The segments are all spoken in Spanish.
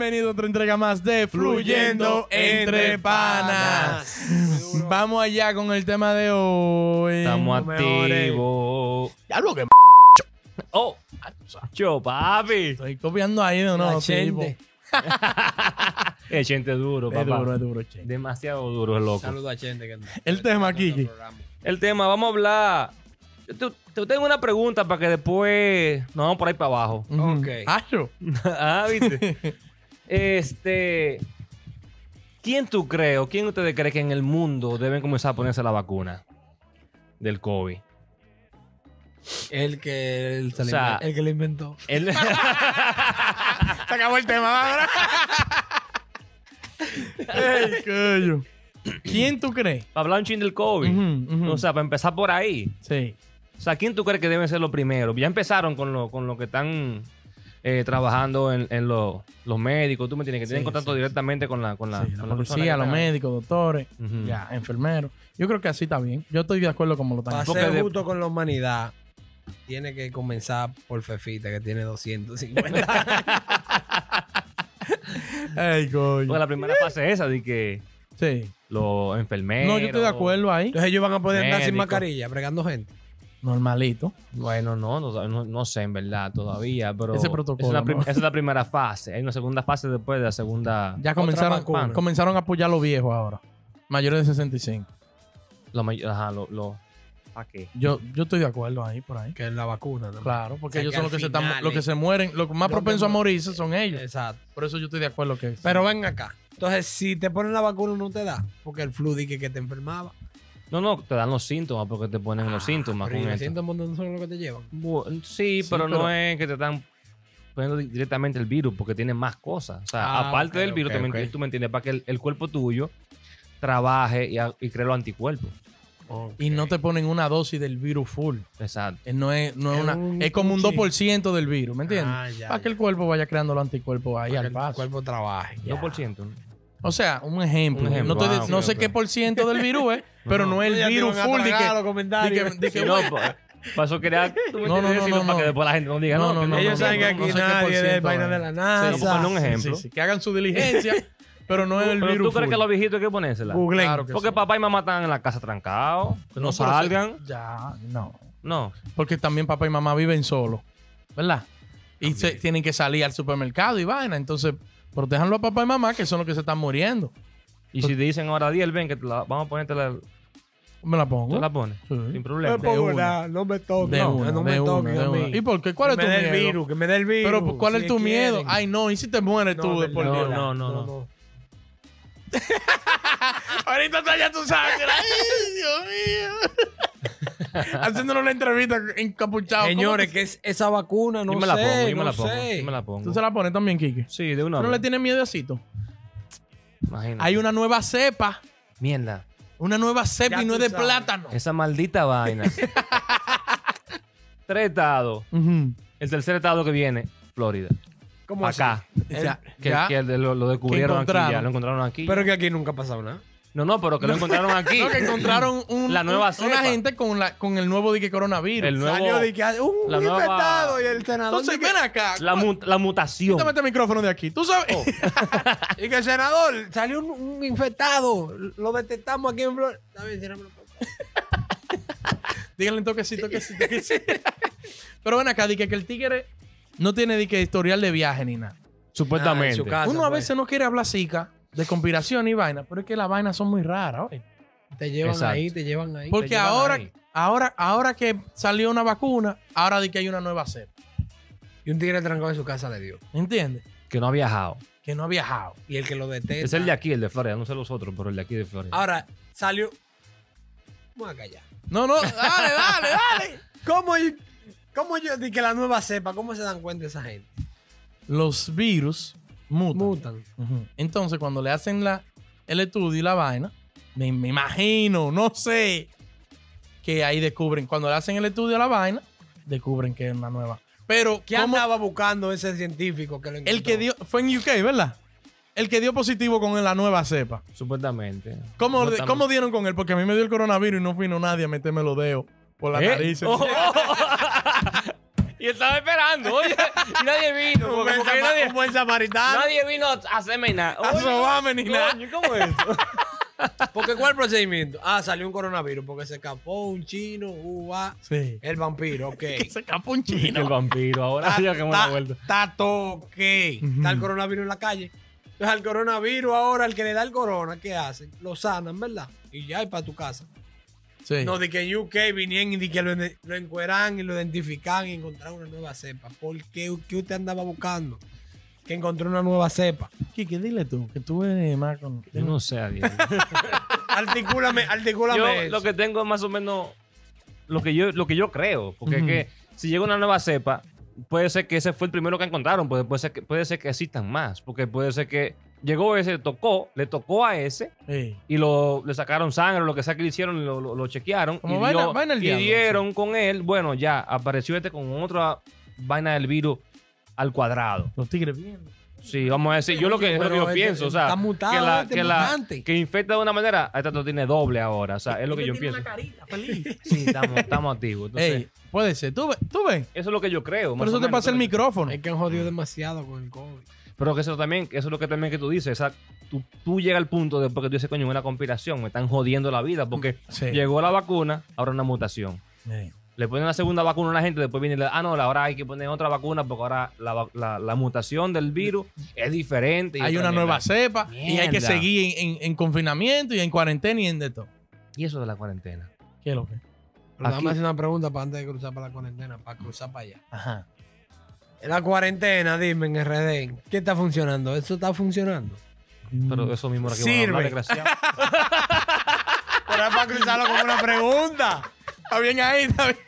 Bienvenido a otra entrega más de Fluyendo Entre Panas. Vamos allá con el tema de hoy. Estamos activos. Ya lo que Oh, yo, papi. estoy copiando ahí de unos tipos. Chente. El gente duro, Es papá. duro, es duro, che. Demasiado duro, es loco. Saludo a Chente. Que El tema, Kiki. El tema, vamos a hablar. Yo te, te tengo una pregunta para que después nos vamos por ahí para abajo. Ujú. Ok. Acho. ah, ¿viste? Este. ¿Quién tú crees o quién ustedes creen que en el mundo deben comenzar a ponerse la vacuna del COVID? El que, el, O sea- el que lo inventó. El- Se acabó el tema, ahora. Ey, coño. ¿Quién tú crees? para hablar un chin del COVID. O sea, para empezar por ahí. Sí. O sea, ¿quién tú crees que deben ser los primeros? Ya empezaron con lo, con lo que están eh, trabajando en, en lo- los médicos, tú me tienes que tienen Sí, contacto sí, directamente con la, con la, Sí, con la policía, los médicos, doctores, ya, enfermeros. Yo creo que así está bien. Yo estoy de acuerdo como lo están Para haciendo. Porque ser de- justo con la humanidad, tiene que comenzar por Fefita, que tiene 250. Ey, coño. Porque la primera fase es esa de que Sí. los enfermeros. No, yo estoy de acuerdo ahí. Entonces ellos van a poder andar sin mascarilla, bregando gente. Normalito. Bueno, no, no, no, no sé en verdad todavía, pero Ese protocolo, esa es, la prim- ¿no? esa es la primera fase. Hay una segunda fase después de la segunda. Ya comenzaron, comenzaron a apoyar a los viejos ahora. Mayores de 65. Lo, may- ajá, lo, lo- ¿Para qué? Yo, yo estoy de acuerdo ahí, por ahí. Que es la vacuna. ¿no? Claro, porque O sea, ellos que son los que, se están, los que eh, se mueren. Los más lo propensos a morirse son ellos. Exacto. Por eso yo estoy de acuerdo que. Pero ven acá. Entonces, si te ponen la vacuna, no te da. Porque el flu dije que te enfermaba. No, no, te dan los síntomas porque te ponen los síntomas Pero con ¿y los esto. síntomas no son los que te llevan. Sí, Sí, pero, pero- no es que te están poniendo di- directamente el virus porque tiene más cosas. O sea, Ah, aparte del virus, ok, tú, me, tú entiendes, para que el, el cuerpo tuyo trabaje y, a- y cree los anticuerpos. Y no te ponen una dosis del virus full. Exacto. Eh, No es, no es, Es una, un es como un cuchillo. 2% del virus, ¿me entiendes? Ah, ya, Para que el cuerpo vaya creando los anticuerpos ahí Para que al el paso. cuerpo trabaje. ya. 2%. O sea, un ejemplo. Un ejemplo. No, estoy de- Ah, no sé qué por ciento del virus es, pero no, es el virus full. de que- de que- de que, no, me No, no, no, para que después la gente no diga, No, no, no, ellos saben que aquí nadie es vaina de la NASA. un ejemplo. sí, sí, que hagan su diligencia, pero no es el virus tú crees full. que los viejitos hay que ponérsela. Google. Porque sí. papá y mamá están en la casa trancados, no, salgan. Ya, no. No. Porque también papá y mamá viven solos, ¿verdad? Y se, tienen que salir al supermercado y vaina. Entonces, protéjanlo a papá y mamá, que son los que se están muriendo. Y si te dicen ahora, Diel, ven, que te la- vamos a ponerte la, ¿Me la pongo? tú la pones. Sí. Sin problema. No me pongo una. no me toques. No, una, no me toques. ¿Y por qué? ¿Cuál es que tu me dé el miedo? virus, que me dé el virus. Pero, ¿cuál es si tu miedo? quieren. Ay, no, ¿y si te mueres tú No, después no, de no, no, no. Ahorita está ya tu sangre. Ay, Dios mío. Haciéndonos una entrevista encapuchado. ¿Cómo Señores, que es esa vacuna, no yo me la sé, pongo, yo me la pongo. sé. Yo me la pongo. ¿Tú se la pones también, Kike? Sí, de una ¿Tú no vez. le tienes miedo asito? Imagínate. Hay una nueva cepa. Mierda. Una nueva cepa Ya y no es de sabes. plátano. Esa maldita vaina. Tres estados. El tercer estado que viene, Florida. ¿Cómo? Acá. O sea, Que, ya. que lo, lo descubrieron aquí ya. Lo encontraron aquí. Pero que aquí nunca ha pasado nada. No, no, pero que lo encontraron aquí. No, que encontraron un, La nueva un- cepa. una gente con, la, con el nuevo dique coronavirus. El nuevo- Salió de que hay un la nueva- infectado y el senador. Entonces, ven acá. la, mu- la mutación. Quítame este micrófono de aquí. Tú sabes. Oh. y que el senador salió un, un infectado. Lo detectamos aquí en. Está bien, puerta. Díganle un toquecito, toquecito, toquecito. Pero ven acá, di que, el tigre no tiene di que historial de viaje ni nada. Supuestamente. Ah, en su casa, Uno a pues. veces no quiere hablar sica de conspiración y vaina, pero es que las vainas son muy raras. oye. Te llevan Exacto. ahí, te llevan ahí. Porque llevan ahora, ahí. ahora, ahora que salió una vacuna, ahora di que hay una nueva cepa. Y un tigre trancado en su casa le dio. ¿Entiendes? Que no ha viajado. Que no ha viajado. Y el que lo detecta. Es el de aquí, el de Florida. No sé los otros, pero el de aquí de Florida. Ahora, salió. Vamos a callar. No, no, dale, dale, dale. ¿Cómo yo, cómo yo di que la nueva cepa, cómo se dan cuenta esa gente? Los virus mutan. Mutan. Entonces, cuando le hacen la, el estudio y la vaina, me, me imagino, no sé, que ahí descubren, cuando le hacen el estudio a la vaina, descubren que es una nueva. Pero, ¿Qué ¿cómo- andaba buscando ese científico que lo encontró? el que dio, fue en UK, ¿verdad? El que dio positivo con la nueva cepa. Supuestamente. ¿Cómo, ¿Cómo dieron con él? Porque a mí me dio el coronavirus y no vino nadie a meterme los dedos por la ¿Eh? nariz. Oh, Y estaba esperando, oye. Y nadie vino. Un Porque, buen, porque nadie, un buen samaritano. nadie vino a hacerme nada. A sobarme ni nada. ¿Cómo es eso? Porque ¿cuál procedimiento? Ah, salió un coronavirus porque se escapó un chino, uva, Sí. el vampiro, ok. Que se escapó un Que el chino. vampiro. Ahora sí ya que Está- dado vuelta. Está todo ok. Está el coronavirus en la calle. Entonces al coronavirus ahora, el que le da el corona, ¿qué hacen? Lo sanan, ¿verdad? Y ya, y para tu casa. Sí. No, de que en UK vinieron y de que lo, lo encueran y lo identifican y encontraron una nueva cepa. ¿Por qué? ¿Qué usted andaba buscando? Que encontró una nueva cepa. Kike, dile tú, que tú eres más con... Yo no sé, Adiel. Articúlame, articúlame yo eso. lo que tengo es más o menos lo que yo, lo que yo creo. Porque es que si llega una nueva cepa, puede ser que ese fue el primero que encontraron. Puede, puede, ser, que, puede ser que existan más. Porque puede ser que llegó ese, le tocó, le tocó a ese Sí. y lo, le sacaron sangre o lo que sea que le hicieron, lo, lo- lo chequearon. Como y, vaina- dio- vaina del y diablo, dieron con él. Bueno, ya apareció este con otra vaina del virus al cuadrado. Los tigres viendo. Sí, vamos a decir, yo lo que, es lo que Pero yo este- pienso, o sea, está mutado que, la, este que, la- que infecta de una manera, esta lo tiene doble ahora, o sea, es lo que yo Tiene pienso. una carita feliz. Sí, estamos, estamos activos. Entonces, Ey, puede ser. ¿Tú, tú ves? eso es lo que yo creo. Por eso te pasa el micrófono. Es que han jodido demasiado con el COVID. Pero que eso también, eso es lo que también que tú dices. O sea, tú, tú llegas al punto después que tú dices, coño, una conspiración, me están jodiendo la vida porque Sí. llegó la vacuna, ahora una mutación. Sí. Le ponen la segunda vacuna a la gente, después viene, y le- ah, no, ahora hay que poner otra vacuna porque ahora la, la- la mutación del virus es diferente. y Hay una nueva cepa y hay que seguir en, en- en confinamiento y en cuarentena y en de todo. Y eso de la cuarentena. ¿Qué es lo que? Pero Aquí- dame una pregunta para antes de cruzar para la cuarentena, para cruzar para allá. Ajá. En la cuarentena, dime en RD, ¿qué está funcionando? ¿Eso está funcionando? Pero eso mismo era que Sirve. iban a hablar, desgraciado. Pero era para cruzarlo como una pregunta. Está bien ahí, está bien.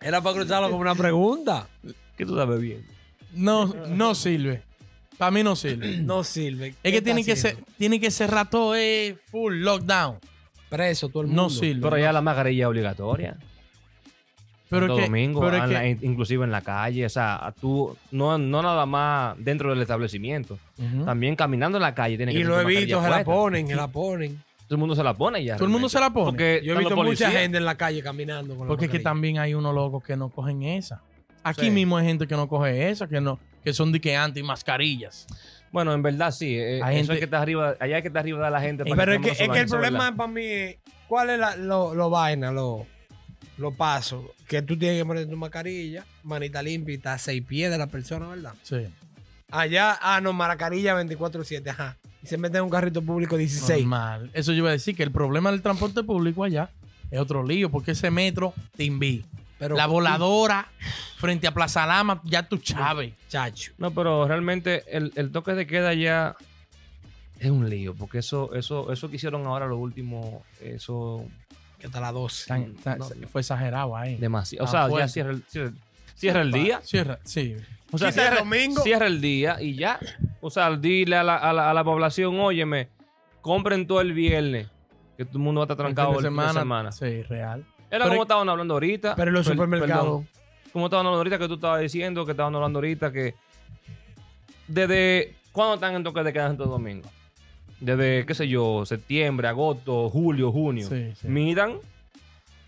Era para cruzarlo como una pregunta. ¿Qué tú estás bebiendo? No, no sirve. Para mí no sirve. No sirve. Es ¿Qué que tiene que, ser, tiene que cerrar todo eh, full lockdown. Preso todo el mundo. No sirve. Pero ya la mascarilla es obligatoria. Pero Santo que- Domingo, pero es en la- que- in- inclusive en la calle, o sea, tú, no, no nada más dentro del establecimiento, también caminando en la calle tiene que Y tener lo he tu mascarilla visto, se la ponen, se la ponen. Todo el mundo se la pone ya. Todo el mundo se la pone. Porque Yo he los visto mucha gente en la calle caminando con la Porque es que también hay unos locos que no cogen esa. Aquí Sí. mismo hay gente que no coge esa, que no, que son de que anti mascarillas. Bueno, en verdad sí. eh, Hay eso gente- es que está arriba, allá hay que estar arriba de la gente. para Pero es que, es que el problema para mí es, ¿cuál es la, lo, lo vaina, lo, lo pasos? Que tú tienes que poner tu mascarilla, manita limpia y está a seis pies de la persona, ¿verdad? Sí. Allá, ah, no, mascarilla 24-7, ajá. Y se mete en un carrito público 16. Normal. Eso yo iba a decir que el problema del transporte público allá es otro lío, porque ese metro te inví. Pero, La voladora frente a Plaza Lama, ya tú chaves. Chacho. No, pero realmente el, el toque de queda ya es un lío, porque eso, eso, eso que hicieron ahora lo último, eso Que hasta las 12. Tan- tan- No, Fue exagerado ahí. demasiado. O Ah, sea, ya cierra el, cierra, cierra el día. Cierra, sí. O sea, el domingo. cierra el día y ya. O sea, dile a la, a la, a la población, óyeme, compren todo el viernes, que todo el mundo va a estar trancado el fin de semana. Sí, real. Era Pero- como estaban hablando ahorita. Pero en los Per- supermercados. perdón. Como estaban hablando ahorita que tú estabas diciendo, que estaban hablando ahorita que... ¿Desde cuándo están en toque de queda en Santo Domingo? Desde, qué sé yo, septiembre, agosto, julio, junio. Sí, sí. Miran,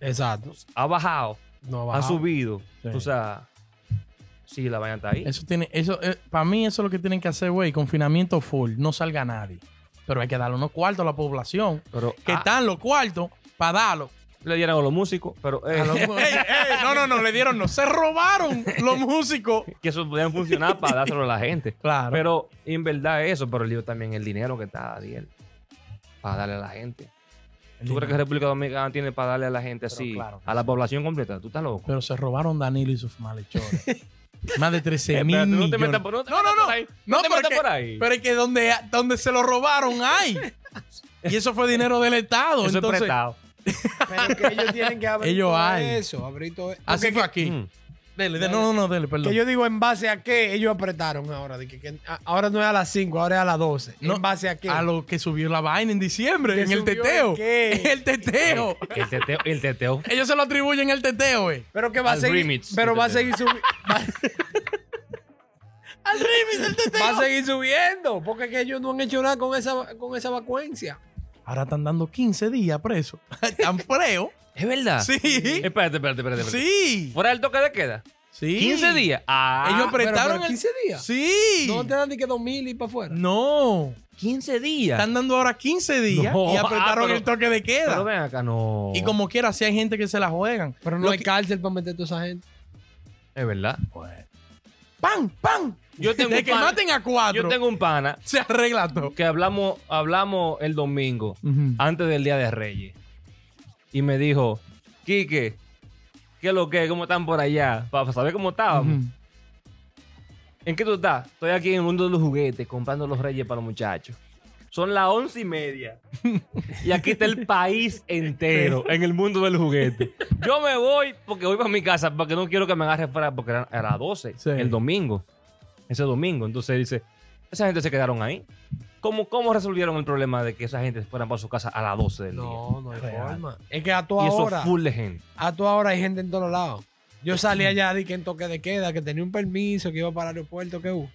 Exacto. ha bajado, No ha bajado. subido. Sí. O sea, sí, la vaina está ahí. Eso tiene, eso, para mí eso es lo que tienen que hacer, güey. Confinamiento full, no salga nadie. Pero hay que darle unos cuartos a la población. Pero Que ah, están los cuartos para darlo. Le dieron a los músicos, pero eh, A los- Ey, ey, no, no, no, le dieron, no. Se robaron los músicos. que eso podían funcionar para dárselo a la gente. Claro. Pero en verdad eso, pero el lío también el dinero que está, Adiel, para darle a la gente. ¿Tú crees que República Dominicana tiene para darle a la gente Pero así, claro a la sí. población completa? ¿Tú estás loco? Pero se robaron Danilo y sus malhechores. Más de 13 mil no te millones. metas por, no te No, no, metas no. por ahí. No, No, te pero metas por ahí. Pero es que donde, donde se lo robaron hay. Y eso fue dinero del Estado. Eso entonces, es prestado. Pero que ellos tienen que abrir Ellos todo hay. eso. Abrir todo eso. Así Porque fue que- aquí. Mm. Dele, dele, no, no, no, dele, perdón. Que yo digo en base a qué ellos apretaron ahora. De que, que- a- ahora no es a las 5, ahora es a las 12. No, ¿En base a qué? A lo que subió la vaina en diciembre, ¿Que en el subió teteo. en qué? En el teteo. El teteo, el teteo. Ellos se lo atribuyen al teteo, güey. Pero que va a Al seguir. remix pero va a Teteo. seguir subiendo. Al remix del teteo. va a seguir subiendo. Porque es que ellos no han hecho nada con esa, con esa vacuencia. Ahora están dando 15 días presos. Están presos. ¿Es verdad? Sí. Espérate, espérate, espérate. espérate. Sí. ¿Fuera del toque de queda? Sí. 15 días. Ah, Ellos pero el- 15 días. Sí. No te dan ni que 2000 y para afuera. No. 15 días. Están dando ahora 15 días No, y ah, apretaron pero- el toque de queda. Pero ven acá, no. Y como quiera, si hay gente que se la juegan. Pero no Lo hay que- cárcel para meter a toda esa gente. Es verdad. ¡Pam! ¡Pam! Yo tengo de un que pana- maten a cuatro. Yo tengo un pana Se arregla todo. que hablamos, hablamos el domingo, antes del Día de Reyes. Y me dijo, Quique, ¿qué es lo que? ¿Cómo están por allá? Para saber cómo estábamos. ¿En qué tú estás? Estoy aquí en el mundo de los juguetes, comprando los reyes para los muchachos. Son las once y media. y aquí está el país entero en el mundo del juguete. Yo me voy porque voy para mi casa porque no quiero que me agarre fuera porque era, era 12 Sí. el domingo. Ese domingo. Entonces dice, esa gente se quedaron ahí. ¿Cómo, ¿Cómo resolvieron el problema de que esa gente fueran para su casa a las 12 del día? No, no hay Real. forma. Es que a toda Y eso hora, full de gente. a toda hora hay gente en todos lados. Yo salí allá de que en toque de queda, que tenía un permiso, que iba para el aeropuerto, que hubo.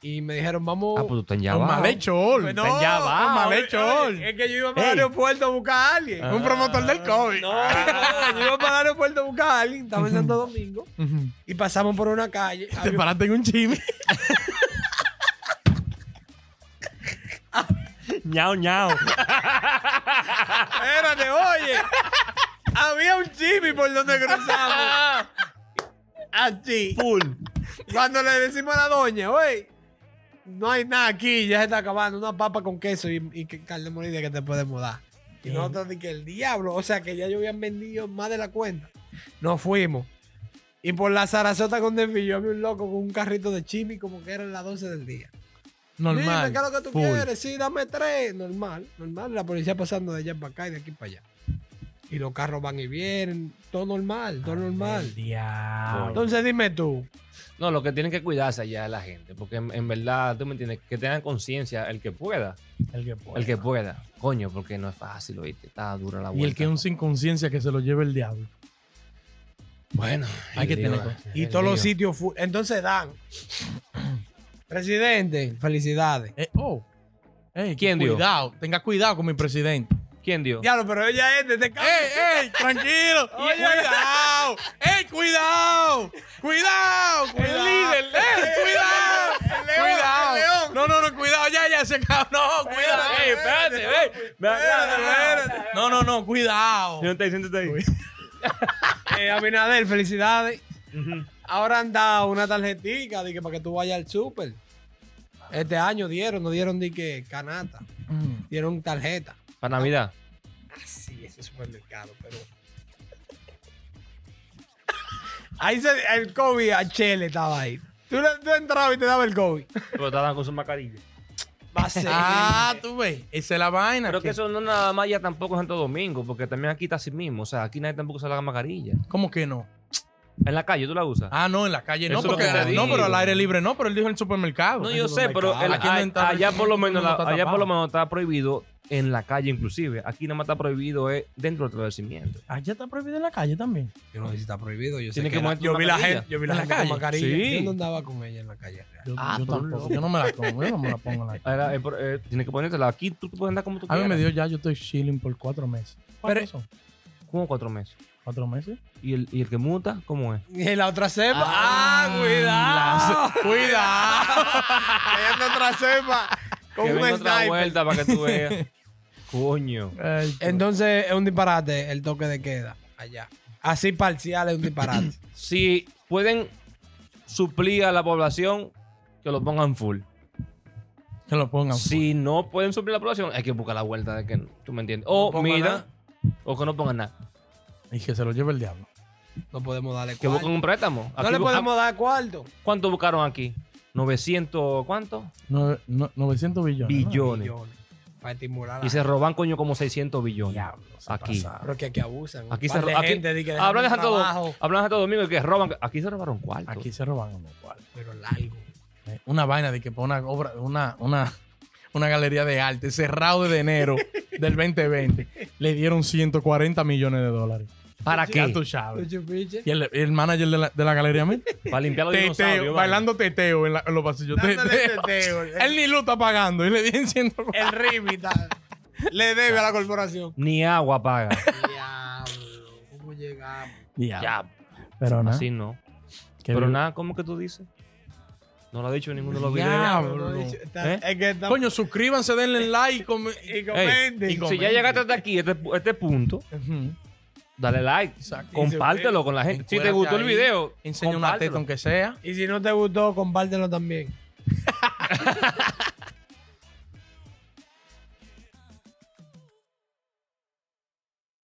Y me dijeron, vamos. Ah, pues tú estás Yabao. malhechor. Pues no, malhechor. oye, Es que yo iba para el aeropuerto a buscar a alguien. Ah. Un promotor del COVID. No, no, yo iba para el aeropuerto a buscar a alguien. Estaba en Santo Domingo. Y pasamos por una calle. Te Había- paraste en un chimi. ñao, ñao. Espérate, oye. Había un chimi por donde cruzamos. Así. Full. Cuando le decimos a la doña, oye, no hay nada aquí, ya se está acabando. Una papa con queso y, y carne molida que te podemos dar. Y nosotros di que el diablo, o sea que ya yo habían vendido más de la cuenta. Nos fuimos. Y por la zarazota con desfillo había un loco con un carrito de chimi como que eran las 12 del día. Normal. Dime, ¿qué es lo que tú Full. quieres? Sí, dame tres. Normal, normal. La policía pasando de allá para acá y de aquí para allá. Y los carros van y vienen. Todo normal, todo normal. El diablo. Entonces dime tú. No, lo que tienen que cuidarse allá es la gente. Porque en, en verdad, tú me entiendes, que tengan conciencia el que pueda. El que pueda. El que pueda. Coño, porque no es fácil, oíste. Está dura la vuelta. Y el que es un sin conciencia que se lo lleve el diablo. Bueno, Hay que el tener lío, conciencia. Y todos los lío. sitios. Entonces dan. Presidente, felicidades. Eh, oh. Ey, ¿Quién dio? Cuidado. Tenga cuidado con mi presidente. ¿Quién dio? Diablo, pero ella es de este. ¡Ey, ey! ¡Tranquilo! ¡Cuidado! ¡Ey, cuidado! ¡Cuidado! ¡Cuidado! líder. ¡Ey, cuidado! El león, ¡Cuidado! el león. No, no, no, cuidado. Ya, ya, se acabó. No, cuidado. Ey, espérate, ey. Espérate, espérate. No, no, no, cuidado. Siéntate, siéntate ahí. Eh, Abinader, felicidades. Ahora han dado una tarjetita de que para que tú vayas al súper. Este año dieron, no dieron de que canasta. Mm. Dieron tarjeta. Para Navidad. Sí, ese supermercado, pero. Ahí se, el COVID a Chele estaba ahí. Tú, le- tú entrabas y te daba el COVID. Pero estaban con su mascarilla. Ah, tú ves. Esa es la vaina. Pero que que- eso no nada más ya tampoco en Santo Domingo, porque también aquí está así mismo. O sea, aquí nadie tampoco usa la mascarilla. ¿Cómo que no? En la calle tú la usas. Ah, no, en la calle no. Eso es Porque, no, pero al aire libre no, pero él dijo en el supermercado. no, yo el sé, pero el- a- allá por lo menos la- allá por lo menos está prohibido en la calle inclusive. Aquí nada más está prohibido es dentro del establecimiento. Allá está prohibido en la calle también. Yo no sé si está prohibido. Yo, sé Tiene que que la- ponerte yo una vi la gente, yo vi la ¿En la gente con mascarilla. Sí. Yo no andaba con ella en la calle. real. Yo, Ah, yo tampoco. Yo no me la pongo. Yo no me la pongo en la calle. Ahora, eh, eh, tienes que ponértela. Aquí tú puedes andar como tú A mí quieras. me dio ya, yo estoy chilling por cuatro meses. ¿Cuántos Pero- son? Como cuatro meses. ¿Cuatro meses? ¿Y el, y el que muta? ¿Cómo es? Y la otra cepa. Ah, Ah, cuidado. la- cuidado. Hay otra cepa. Con que un venga otra vuelta para que tú veas. Coño. Ay, Entonces es un disparate el toque de queda allá. Así parcial es un disparate. Si pueden suplir a la población, que lo pongan full. que lo pongan. Si no pueden suplir a la población, hay que buscar la vuelta de que tú me entiendes. O No pongan mira, nada. o que no pongan nada. Y que se lo lleve el diablo. No podemos darle Que cuarto. busquen un préstamo. No Aquí le bu- podemos dar cuarto. ¿Cuánto buscaron aquí? 900, ¿cuánto? No- 900 billones. ¿no? Billones. Millones. Para estimular Y se roban, coño, como 600 billones. Diablo, Aquí. Pero que aquí abusan. Aquí se de ro- aquí- gente di que Hablan de Santo, hablan Domingo y que roban. Aquí se robaron cuarto. Aquí se roban unos cuartos. Pero largo. Eh, Una vaina de que por una obra, una, una, una galería de arte cerrado de enero del 2020 le dieron 140 millones de dólares. ¿Para Ya qué? tú sabes. Y el, el manager de la, de la galería, Para limpiar los dinosaurios. bailando teteo en, la- en los pasillos. Teteo. teteo. Él ni lo está pagando y le dieron 140. El está- le debe a la corporación. Ni agua paga. Diablo. ¿Cómo llegamos? Diablo. ya. Pero no. Así no. Pero nada, ¿cómo que tú dices? No lo ha dicho en ninguno de los videos. Diablo. No, no, está- ¿Eh? Es que está- Coño, suscríbanse, denle like. com- y comenten. y Si ya llegaste hasta aquí, este, este punto, Ujú, dale like. Exacto. Compártelo con la gente. Si te gustó el video, Enseña una teta aunque sea. Y si no te gustó, compártelo también.